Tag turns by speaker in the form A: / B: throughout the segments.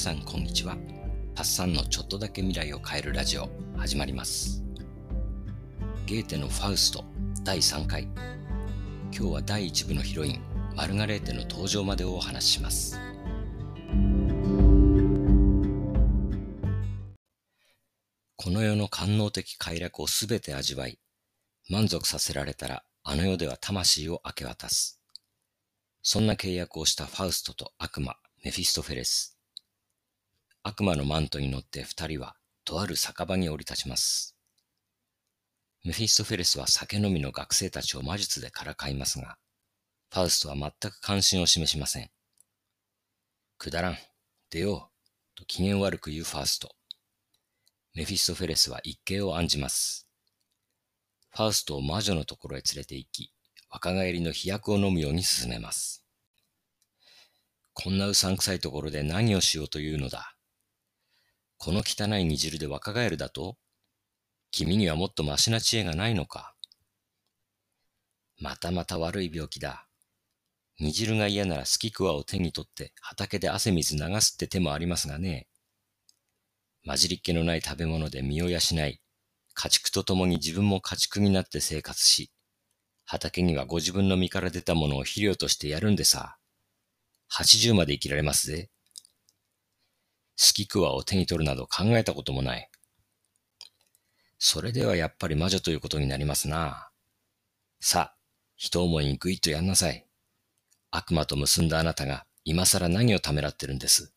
A: さんこんにちは。パッサンのちょっとだけ未来を変えるラジオ始まります。ゲーテのファウスト第3回。今日は第1部のヒロインマルガレーテの登場までをお話しします。この世の官能的快楽をすべて味わい、満足させられたらあの世では魂を明け渡す。そんな契約をしたファウストと悪魔、メフィストフェレス。悪魔のマントに乗って二人は、とある酒場に降り立ちます。メフィストフェレスは酒飲みの学生たちを魔術でからかいますが、ファウストは全く関心を示しません。くだらん、出よう、と機嫌悪く言うファウスト。メフィストフェレスは一計を案じます。ファウストを魔女のところへ連れて行き、若返りの飛躍を飲むように進めます。こんなうさんくさいところで何をしようというのだ。この汚い煮汁で若返るだと君にはもっとましな知恵がないのかまたまた悪い病気だ。煮汁が嫌なら好きくわを手に取って畑で汗水流すって手もありますがね。混じりっ気のない食べ物で身を養い、家畜と共に自分も家畜になって生活し、畑にはご自分の身から出たものを肥料としてやるんでさ。八十まで生きられますぜ。スキクワを手に取るなど考えたこともない。それではやっぱり魔女ということになりますな。さあ、人思いにぐいっとやんなさい。悪魔と結んだあなたが今更何をためらってるんです。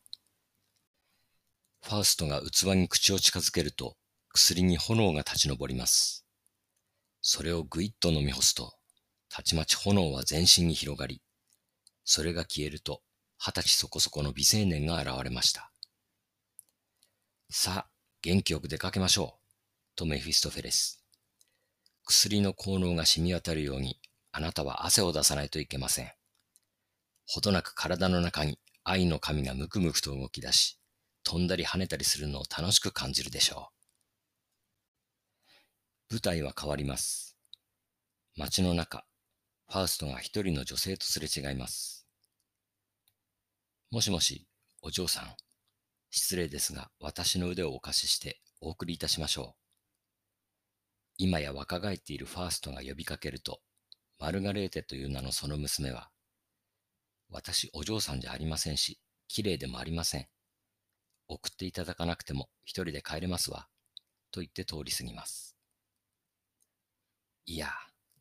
A: ファウストが器に口を近づけると薬に炎が立ち上ります。それをぐいっと飲み干すとたちまち炎は全身に広がり、それが消えると、二十歳そこそこの美青年が現れました。さあ、元気よく出かけましょう、とメフィストフェレス。薬の効能が染み渡るように、あなたは汗を出さないといけません。ほどなく体の中に愛の神がムクムクと動き出し、飛んだり跳ねたりするのを楽しく感じるでしょう。舞台は変わります。街の中、ファウストが一人の女性とすれ違います。もしもし、お嬢さん。失礼ですが、私の腕をお貸ししてお送りいたしましょう。今や若返っているファーストが呼びかけると、マルガレーテという名のその娘は、私お嬢さんじゃありませんし、綺麗でもありません。送っていただかなくても一人で帰れますわ。と言って通り過ぎます。いや、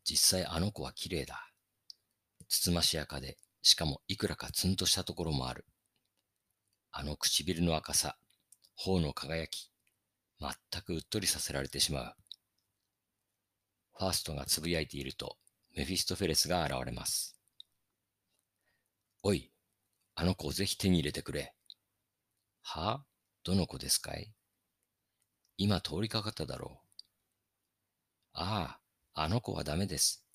A: 実際あの子は綺麗だ。つつましやかで、しかもいくらかツンとしたところもある。あの唇の赤さ、頬の輝き、全くうっとりさせられてしまう。ファーストがつぶやいていると、メフィストフェレスが現れます。おい、あの子をぜひ手に入れてくれ。はあ？どの子ですかい？今通りかかっただろう。ああ、あの子はダメです。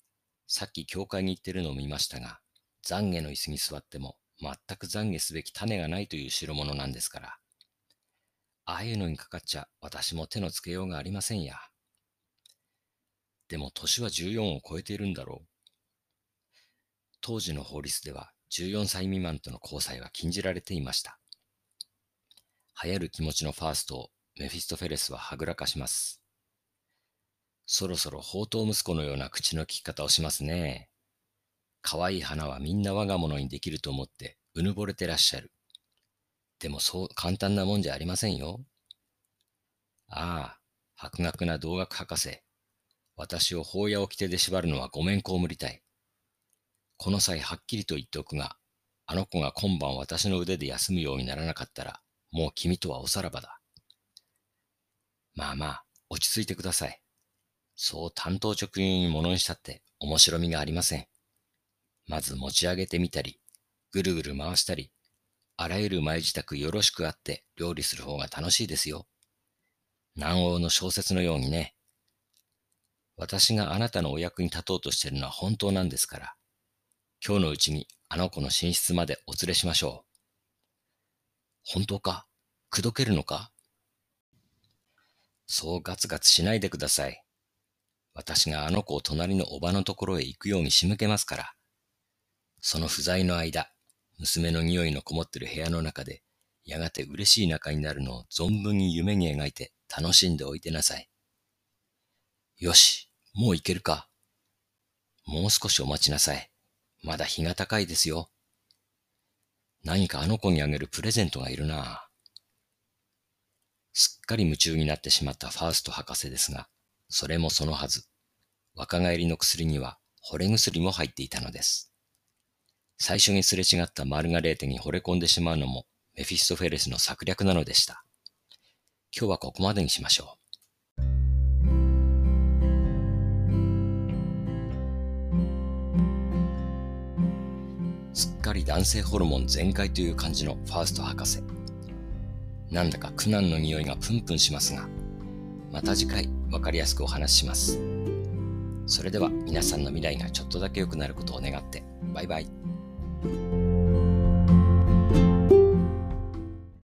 A: さっき教会に行ってるのを見ましたが、懺悔の椅子に座っても全く懺悔すべき種がないという代物なんですから。ああいうのにかかっちゃ私も手のつけようがありませんや。でも年は14を超えているんだろう。当時の法律では14歳未満との交際は禁じられていました。流行る気持ちのファーストをメフィストフェレスははぐらかします。そろそろ宝刀息子のような口の利き方をしますね。可愛い花はみんな我が物にできると思ってうぬぼれてらっしゃる。でもそう簡単なもんじゃありませんよ。ああ、博学な同学博士。私を法や掟で縛るのはごめんこむりたい。この際はっきりと言っておくが、あの子が今晩私の腕で休むようにならなかったら、もう君とはおさらばだ。まあまあ、落ち着いてください。そう担当直入に物にしたって面白みがありません。まず持ち上げてみたり、ぐるぐる回したり、あらゆる前支度よろしくあって料理する方が楽しいですよ。南欧の小説のようにね。私があなたのお役に立とうとしているのは本当なんですから、今日のうちにあの子の寝室までお連れしましょう。本当か？口説けるのか？そうガツガツしないでください。私があの子を隣のおばのところへ行くように仕向けますから。その不在の間、娘の匂いのこもってる部屋の中で、やがて嬉しい仲になるのを存分に夢に描いて楽しんでおいてなさい。よし、もう行けるか。もう少しお待ちなさい。まだ日が高いですよ。何かあの子にあげるプレゼントがいるな。すっかり夢中になってしまったファースト博士ですが、それもそのはず。若返りの薬には惚れ薬も入っていたのです。最初にすれ違ったマルガレーテに惚れ込んでしまうのもメフィストフェレスの策略なのでした。今日はここまでにしましょう。すっかり男性ホルモン全開という感じのファースト博士。なんだか苦難の匂いがプンプンしますが、また次回わかりやすくお話しします。それでは皆さんの未来がちょっとだけ良くなることを願って、バイバイ。you